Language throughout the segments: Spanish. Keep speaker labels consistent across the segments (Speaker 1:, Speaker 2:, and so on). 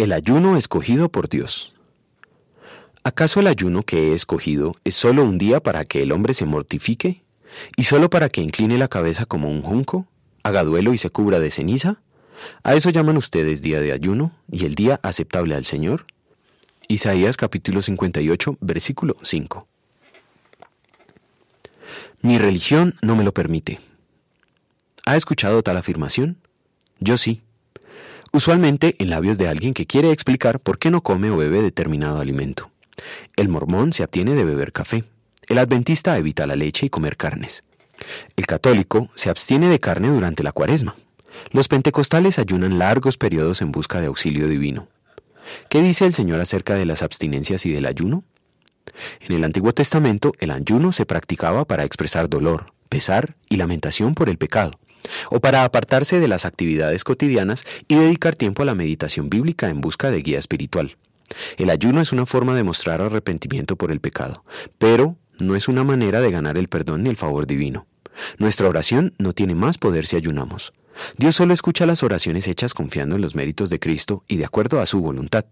Speaker 1: El ayuno escogido por Dios. ¿Acaso el ayuno que he escogido es solo un día para que el hombre se mortifique? ¿Y solo para que incline la cabeza como un junco? ¿Haga duelo y se cubra de ceniza? ¿A eso llaman ustedes día de ayuno y el día aceptable al Señor? Isaías capítulo 58, versículo 5. Mi religión no me lo permite. ¿Ha escuchado tal afirmación? Yo sí usualmente en labios de alguien que quiere explicar por qué no come o bebe determinado alimento. El mormón se abstiene de beber café. El adventista evita la leche y comer carnes. El católico se abstiene de carne durante la cuaresma. Los pentecostales ayunan largos periodos en busca de auxilio divino. ¿Qué dice el Señor acerca de las abstinencias y del ayuno? En el Antiguo Testamento el ayuno se practicaba para expresar dolor, pesar y lamentación por el pecado o para apartarse de las actividades cotidianas y dedicar tiempo a la meditación bíblica en busca de guía espiritual. El ayuno es una forma de mostrar arrepentimiento por el pecado, pero no es una manera de ganar el perdón ni el favor divino. Nuestra oración no tiene más poder si ayunamos. Dios solo escucha las oraciones hechas confiando en los méritos de Cristo y de acuerdo a su voluntad.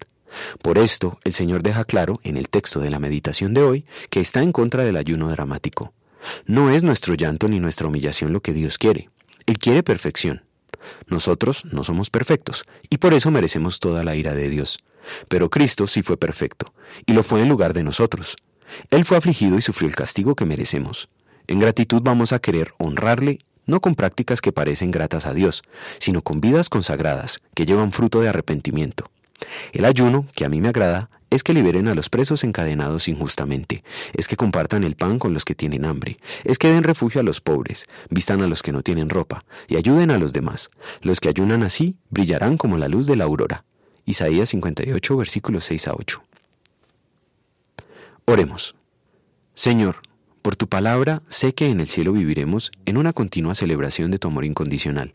Speaker 1: Por esto, el Señor deja claro en el texto de la meditación de hoy que está en contra del ayuno dramático. No es nuestro llanto ni nuestra humillación lo que Dios quiere. Él quiere perfección. Nosotros no somos perfectos y por eso merecemos toda la ira de Dios. Pero Cristo sí fue perfecto y lo fue en lugar de nosotros. Él fue afligido y sufrió el castigo que merecemos. En gratitud vamos a querer honrarle no con prácticas que parecen gratas a Dios, sino con vidas consagradas que llevan fruto de arrepentimiento. El ayuno, que a mí me agrada, es que liberen a los presos encadenados injustamente, es que compartan el pan con los que tienen hambre, es que den refugio a los pobres, vistan a los que no tienen ropa, y ayuden a los demás. Los que ayunan así brillarán como la luz de la aurora. Isaías 58, versículos 6 a 8. Oremos. Señor, por tu palabra sé que en el cielo viviremos en una continua celebración de tu amor incondicional.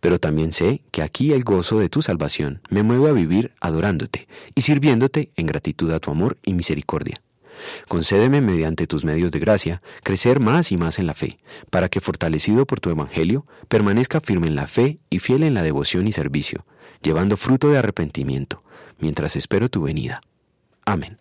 Speaker 1: Pero también sé que aquí el gozo de tu salvación me mueve a vivir adorándote y sirviéndote en gratitud a tu amor y misericordia. Concédeme mediante tus medios de gracia crecer más y más en la fe, para que fortalecido por tu Evangelio permanezca firme en la fe y fiel en la devoción y servicio, llevando fruto de arrepentimiento, mientras espero tu venida. Amén.